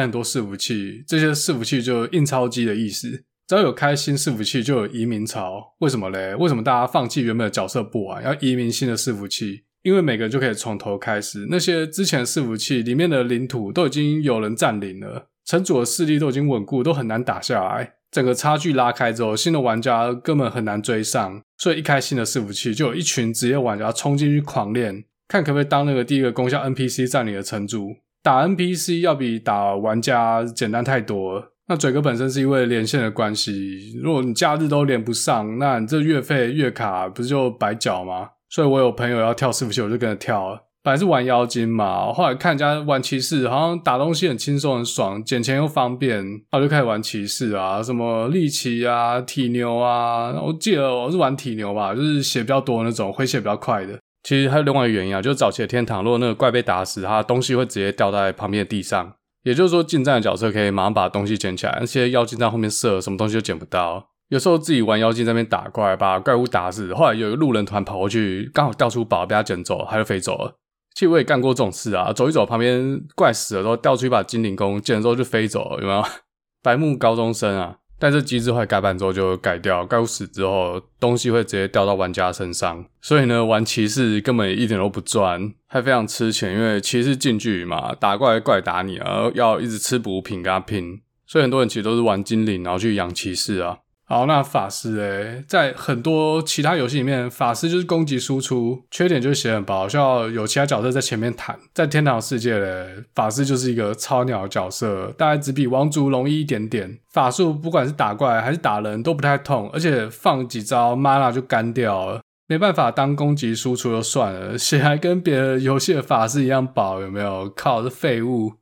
很多伺服器，这些伺服器就印钞机的意思。只要有开新伺服器，就有移民潮。为什么嘞？为什么大家放弃原本的角色不玩，要移民新的伺服器？因为每个人就可以从头开始，那些之前伺服器里面的领土都已经有人占领了。城主的势力都已经稳固，都很难打下来。整个差距拉开之后，新的玩家根本很难追上。所以一开新的伺服器，就有一群职业玩家冲进去狂练，看可不可以当那个第一个攻下 NPC 占领的城主。打 NPC 要比打玩家简单太多了。那嘴哥本身是因为连线的关系，如果你假日都连不上，那你这月费月卡不是就白缴吗？所以我有朋友要跳伺服器，我就跟着跳了。本来是玩妖精嘛，后来看人家玩骑士，好像打东西很轻松很爽，捡钱又方便，然后就开始玩骑士啊，什么利奇啊、体牛啊。我记得我是玩体牛吧，就是血比较多那种，回血比较快的。其实还有另外一个原因啊，就是早期的天堂，如果那个怪被打死，它东西会直接掉在旁边的地上，也就是说近战的角色可以马上把东西捡起来，那些妖精在后面射，什么东西都捡不到。有时候自己玩妖精在那边打怪，把怪物打死，后来有一个路人团跑过去，刚好掉出宝被他捡走，他就飞走了。其实我也干过这种事啊，走一走旁边怪死了，然后掉出一把精灵弓，捡了之后就飞走了，有没有？白目高中生啊！但是机制会改版之后就改掉，怪物死之后东西会直接掉到玩家身上，所以呢，玩骑士根本一点都不赚，还非常吃钱，因为骑士近距离嘛，打怪怪打你，然后要一直吃补品跟他拼，所以很多人其实都是玩精灵，然后去养骑士啊。好，那法师诶，在很多其他游戏里面，法师就是攻击输出，缺点就是血很薄，需要有其他角色在前面弹。在天堂世界嘞，法师就是一个超鸟角色，大概只比王族容易一点点。法术不管是打怪还是打人都不太痛，而且放几招 mana 就干掉了，没办法当攻击输出就算了，血还跟别的游戏的法师一样薄，有没有？靠，是废物。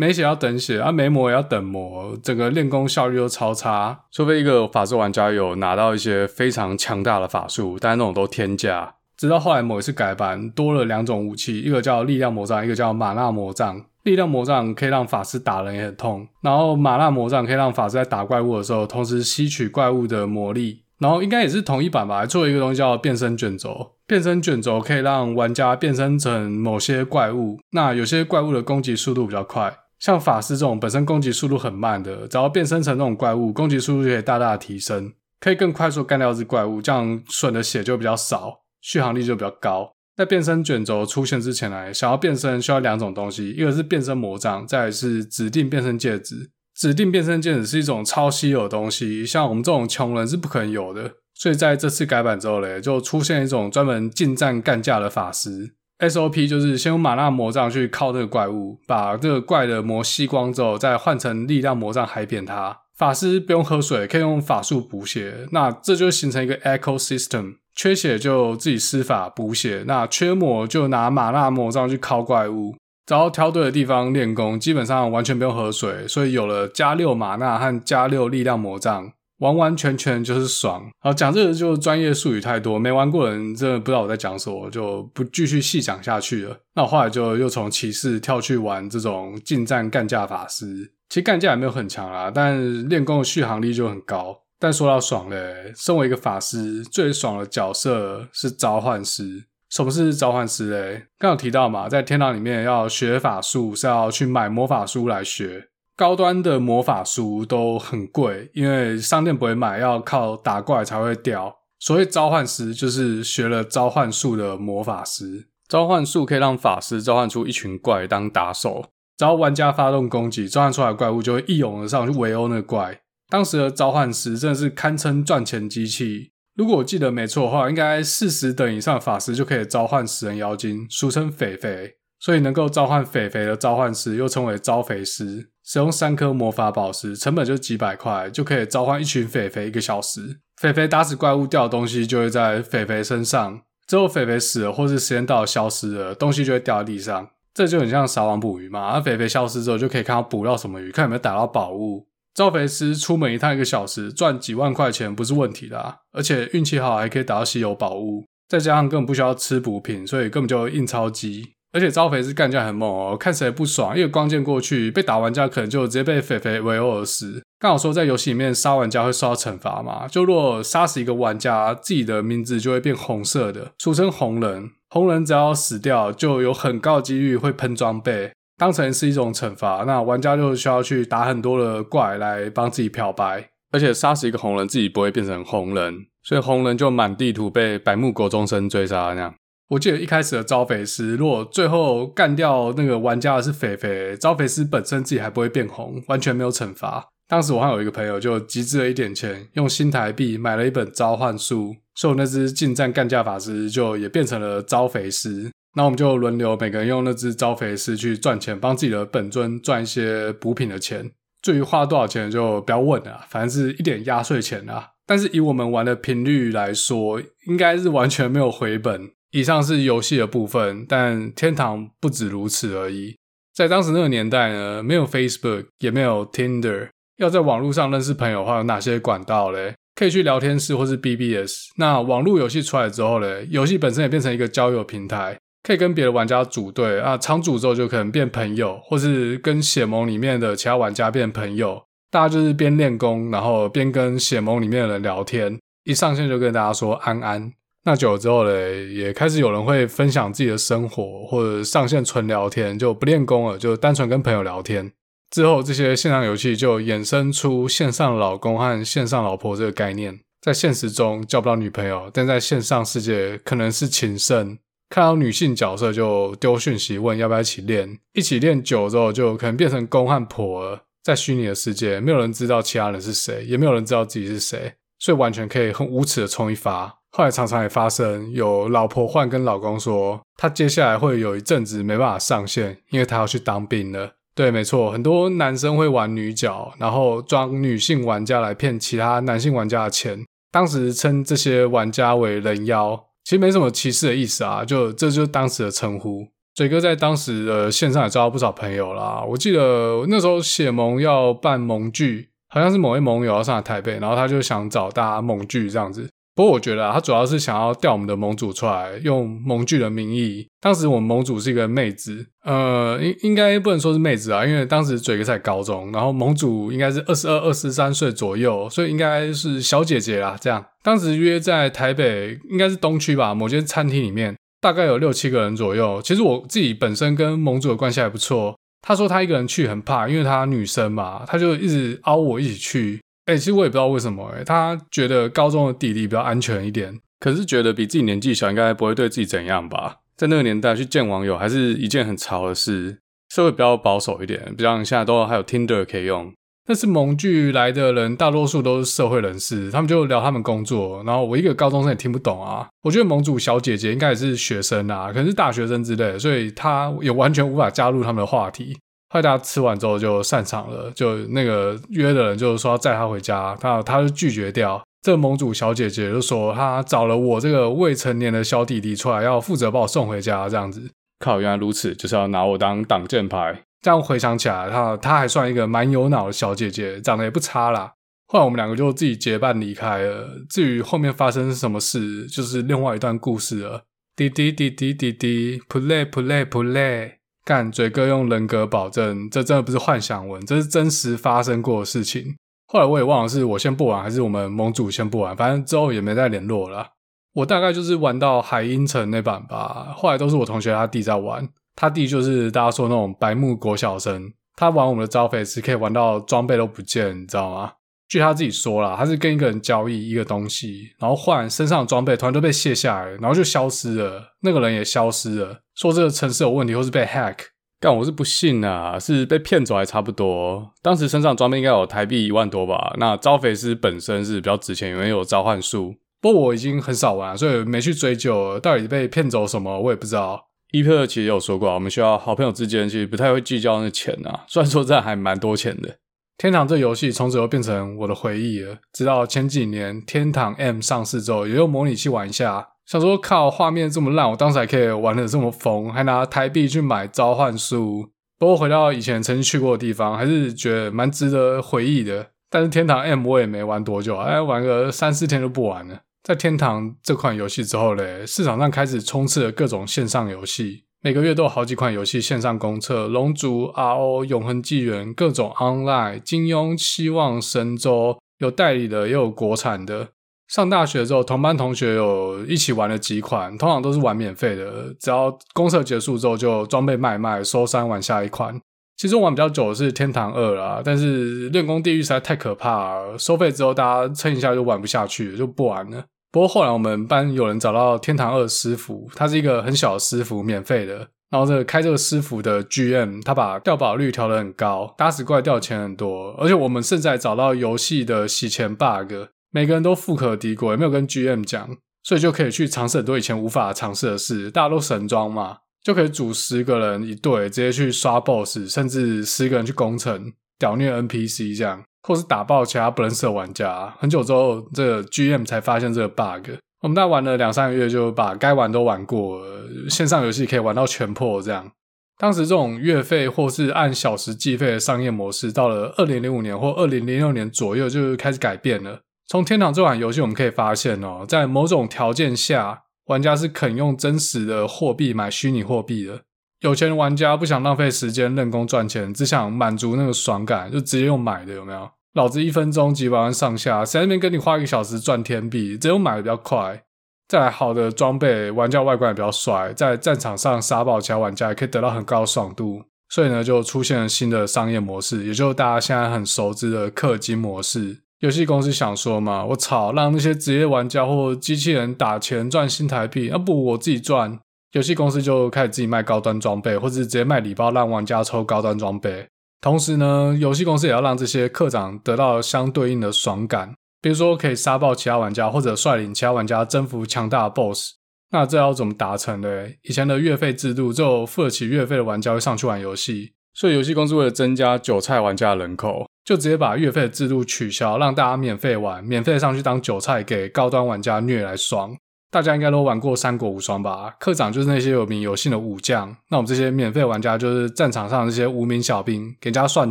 没血要等血，啊没魔也要等魔，整个练功效率都超差。除非一个法师玩家有拿到一些非常强大的法术，但是那种都天价。直到后来某一次改版，多了两种武器，一个叫力量魔杖，一个叫玛纳魔杖。力量魔杖可以让法师打人也很痛，然后玛纳魔杖可以让法师在打怪物的时候，同时吸取怪物的魔力。然后应该也是同一版吧，还做了一个东西叫变身卷轴。变身卷轴可以让玩家变身成某些怪物，那有些怪物的攻击速度比较快。像法师这种本身攻击速度很慢的，只要变身成这种怪物，攻击速度就可以大大的提升，可以更快速干掉这只怪物，这样损的血就比较少，续航力就比较高。在变身卷轴出现之前来，想要变身需要两种东西，一个是变身魔杖，再是指定变身戒指。指定变身戒指是一种超稀有的东西，像我们这种穷人是不可能有的，所以在这次改版之后嘞，就出现一种专门近战干架的法师。SOP 就是先用玛纳魔杖去靠这个怪物，把这个怪的魔吸光之后，再换成力量魔杖海扁它。法师不用喝水，可以用法术补血，那这就形成一个 ecosystem。缺血就自己施法补血，那缺魔就拿玛纳魔杖去靠怪物。只要挑对的地方练功，基本上完全不用喝水，所以有了加六玛纳和加六力量魔杖。完完全全就是爽。好，讲这个就专业术语太多，没玩过的人真的不知道我在讲什么，就不继续细讲下去了。那我后来就又从骑士跳去玩这种近战干架法师。其实干架也没有很强啦，但练功的续航力就很高。但说到爽嘞，身为一个法师，最爽的角色是召唤师。什么是召唤师嘞？刚有提到嘛，在天堂里面要学法术是要去买魔法书来学。高端的魔法书都很贵，因为商店不会买，要靠打怪才会掉。所谓召唤师，就是学了召唤术的魔法师。召唤术可以让法师召唤出一群怪当打手，只要玩家发动攻击，召唤出来的怪物就会一拥而上去围殴那怪。当时的召唤师真的是堪称赚钱机器。如果我记得没错的话，应该四十等以上法师就可以召唤食人妖精，俗称肥肥。所以能够召唤肥肥的召唤师，又称为招肥师。使用三颗魔法宝石，成本就几百块，就可以召唤一群肥肥一个小时。肥肥打死怪物掉的东西就会在肥肥身上，之后肥肥死了或是时间到了消失了，东西就会掉在地上。这就很像撒网捕鱼嘛。而肥肥消失之后，就可以看到捕到什么鱼，看有没有打到宝物。召肥师出门一趟一个小时，赚几万块钱不是问题的啊，而且运气好还可以打到稀有宝物，再加上根本不需要吃补品，所以根本就印钞机。而且招肥是干架很猛哦，看谁不爽，一个光剑过去，被打玩家可能就直接被肥肥围殴而死。刚好说在游戏里面杀玩家会受到惩罚嘛，就若杀死一个玩家，自己的名字就会变红色的，俗称红人。红人只要死掉，就有很高的几率会喷装备，当成是一种惩罚。那玩家就需要去打很多的怪来帮自己漂白，而且杀死一个红人，自己不会变成红人，所以红人就满地图被白目国中生追杀那样。我记得一开始的招肥师，如果最后干掉那个玩家的是肥肥，招肥师本身自己还不会变红，完全没有惩罚。当时我还有一个朋友就集资了一点钱，用新台币买了一本召唤书，所以那只近战干架法师就也变成了招肥师。那我们就轮流每个人用那只招肥师去赚钱，帮自己的本尊赚一些补品的钱。至于花多少钱就不要问了，反正是一点压岁钱啊。但是以我们玩的频率来说，应该是完全没有回本。以上是游戏的部分，但天堂不止如此而已。在当时那个年代呢，没有 Facebook，也没有 Tinder，要在网络上认识朋友的话，有哪些管道嘞？可以去聊天室或是 BBS。那网络游戏出来之后嘞，游戏本身也变成一个交友平台，可以跟别的玩家组队啊，常组之后就可能变朋友，或是跟血盟里面的其他玩家变朋友。大家就是边练功，然后边跟血盟里面的人聊天，一上线就跟大家说安安。那久了之后嘞，也开始有人会分享自己的生活，或者上线纯聊天，就不练功了，就单纯跟朋友聊天。之后，这些线上游戏就衍生出线上老公和线上老婆这个概念。在现实中交不到女朋友，但在线上世界可能是情圣。看到女性角色就丢讯息问要不要一起练，一起练久之后就可能变成公和婆。在虚拟的世界，没有人知道其他人是谁，也没有人知道自己是谁，所以完全可以很无耻的冲一发。后来常常也发生有老婆换跟老公说，他接下来会有一阵子没办法上线，因为他要去当兵了。对，没错，很多男生会玩女角，然后装女性玩家来骗其他男性玩家的钱。当时称这些玩家为人妖，其实没什么歧视的意思啊，就这就是当时的称呼。嘴哥在当时的线上也交到不少朋友啦。我记得那时候写盟要办盟聚，好像是某位盟友要上来台北，然后他就想找大家盟聚这样子。不过我觉得啊，他主要是想要调我们的盟主出来，用盟聚的名义。当时我们盟主是一个妹子，呃，应应该不能说是妹子啊，因为当时嘴哥在高中，然后盟主应该是二十二、二十三岁左右，所以应该是小姐姐啦。这样，当时约在台北，应该是东区吧，某间餐厅里面，大概有六七个人左右。其实我自己本身跟盟主的关系还不错。他说他一个人去很怕，因为他女生嘛，他就一直邀我一起去。哎、其实我也不知道为什么、欸，哎，他觉得高中的弟弟比较安全一点，可是觉得比自己年纪小，应该不会对自己怎样吧？在那个年代去见网友还是一件很潮的事，社会比较保守一点，比较像现在都还有 Tinder 可以用。但是盟聚来的人大多数都是社会人士，他们就聊他们工作，然后我一个高中生也听不懂啊。我觉得盟主小姐姐应该也是学生啊，可能是大学生之类，所以她也完全无法加入他们的话题。后来大家吃完之后就散场了，就那个约的人就是说要载他回家，他他就拒绝掉。这个盟主小姐姐就说她找了我这个未成年的小弟弟出来，要负责把我送回家这样子。靠，原来如此，就是要拿我当挡箭牌。这样回想起来，她她还算一个蛮有脑的小姐姐，长得也不差啦。后来我们两个就自己结伴离开了。至于后面发生什么事，就是另外一段故事了。滴滴滴滴滴滴，play play play。干嘴哥用人格保证，这真的不是幻想文，这是真实发生过的事情。后来我也忘了是我先不玩，还是我们盟主先不玩，反正之后也没再联络了。我大概就是玩到海鹰城那版吧，后来都是我同学他弟在玩，他弟就是大家说那种白目国小生，他玩我们的招肥是可以玩到装备都不见，你知道吗？据他自己说啦，他是跟一个人交易一个东西，然后换身上的装备，突然都被卸下来，然后就消失了，那个人也消失了，说这个城市有问题，或是被 hack。但我是不信啊，是被骗走还差不多。当时身上装备应该有台币一万多吧？那招肥师本身是比较值钱，因为有召唤术。不过我已经很少玩，所以没去追究到底被骗走什么，我也不知道。伊特其实有说过，我们学校好朋友之间其实不太会计较那钱啊，虽然说这还蛮多钱的。天堂这游戏从此又变成我的回忆了。直到前几年天堂 M 上市之后，也用模拟器玩一下，想说靠，画面这么烂，我当时还可以玩得这么疯，还拿台币去买召唤书。不过回到以前曾经去过的地方，还是觉得蛮值得回忆的。但是天堂 M 我也没玩多久，哎，玩个三四天就不玩了。在天堂这款游戏之后嘞，市场上开始充斥了各种线上游戏。每个月都有好几款游戏线上公测，龙族、RO、永恒纪元，各种 online，金庸、希望、神州，有代理的，也有国产的。上大学之后，同班同学有一起玩了几款，通常都是玩免费的，只要公测结束之后就装备卖卖，收山玩下一款。其实玩比较久的是天堂二啦，但是练功地狱实在太可怕，收费之后大家撑一下就玩不下去，就不玩了。不过后来我们班有人找到天堂二师傅，他是一个很小的师傅，免费的。然后这个开这个师傅的 GM，他把掉宝率调得很高，打死怪掉钱很多。而且我们甚至还找到游戏的洗钱 bug，每个人都富可敌国，也没有跟 GM 讲，所以就可以去尝试很多以前无法尝试的事。大家都神装嘛，就可以组十个人一队，直接去刷 BOSS，甚至十个人去攻城，屌虐 NPC 这样。或是打爆其他不认识的玩家，很久之后，这个 GM 才发现这个 bug，我们大概玩了两三个月，就把该玩都玩过，线上游戏可以玩到全破这样。当时这种月费或是按小时计费的商业模式，到了二零零五年或二零零六年左右就开始改变了。从天堂这款游戏，我们可以发现哦，在某种条件下，玩家是肯用真实的货币买虚拟货币的。有钱的玩家不想浪费时间认功赚钱，只想满足那个爽感，就直接用买的，有没有？老子一分钟几百万上下，谁那边跟你花一个小时赚天币？只有买的比较快。再来好的装备，玩家外观也比较帅，在战场上杀爆其他玩家，也可以得到很高的爽度。所以呢，就出现了新的商业模式，也就是大家现在很熟知的氪金模式。游戏公司想说嘛，我操，让那些职业玩家或机器人打钱赚新台币，那不我自己赚。游戏公司就开始自己卖高端装备，或者是直接卖礼包让玩家抽高端装备。同时呢，游戏公司也要让这些课长得到相对应的爽感，比如说可以杀爆其他玩家，或者率领其他玩家征服强大的 BOSS。那这要怎么达成呢？以前的月费制度，只有付得起月费的玩家会上去玩游戏，所以游戏公司为了增加韭菜玩家的人口。就直接把月费的制度取消，让大家免费玩，免费上去当韭菜，给高端玩家虐来爽。大家应该都玩过三国无双吧？课长就是那些有名有姓的武将，那我们这些免费玩家就是战场上的这些无名小兵，给人家蒜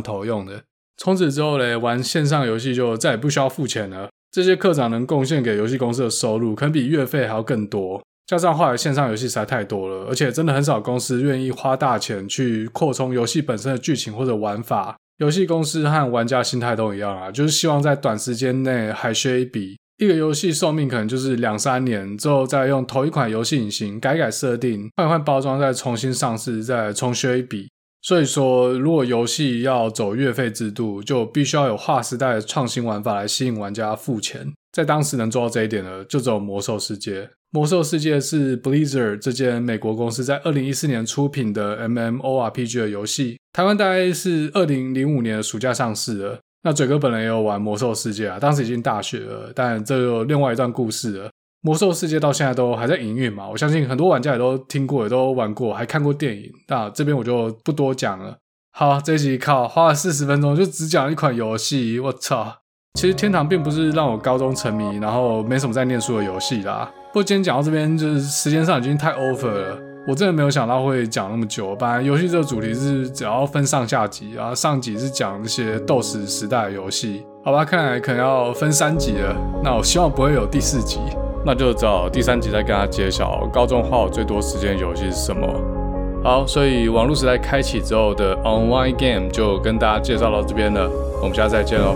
头用的。从此之后嘞，玩线上游戏就再也不需要付钱了。这些课长能贡献给游戏公司的收入，可能比月费还要更多。加上后来线上游戏实在太多了，而且真的很少公司愿意花大钱去扩充游戏本身的剧情或者玩法。游戏公司和玩家心态都一样啊，就是希望在短时间内海削一笔。一个游戏寿命可能就是两三年，之后再用同一款游戏引擎改改设定，换换包装，再重新上市，再重削一笔。所以说，如果游戏要走月费制度，就必须要有划时代的创新玩法来吸引玩家付钱。在当时能做到这一点的，就只有魔兽世界。魔兽世界是 Blizzard 这间美国公司在二零一四年出品的 MMORPG 的游戏，台湾大概是二零零五年的暑假上市的。那嘴哥本人也有玩魔兽世界啊，当时已经大学了，但这有另外一段故事了。魔兽世界到现在都还在营运嘛，我相信很多玩家也都听过，也都玩过，还看过电影。那这边我就不多讲了。好，这一集靠花了四十分钟就只讲一款游戏，我操！其实天堂并不是让我高中沉迷，然后没什么在念书的游戏啦。不过今天讲到这边，就是时间上已经太 over 了。我真的没有想到会讲那么久。本来游戏这个主题是只要分上下集，然后上集是讲那些斗士时代的游戏。好吧，看来可能要分三集了。那我希望不会有第四集，那就找第三集再跟他揭晓高中花我最多时间的游戏是什么。好，所以网络时代开启之后的 online game 就跟大家介绍到这边了。我们下次再见喽。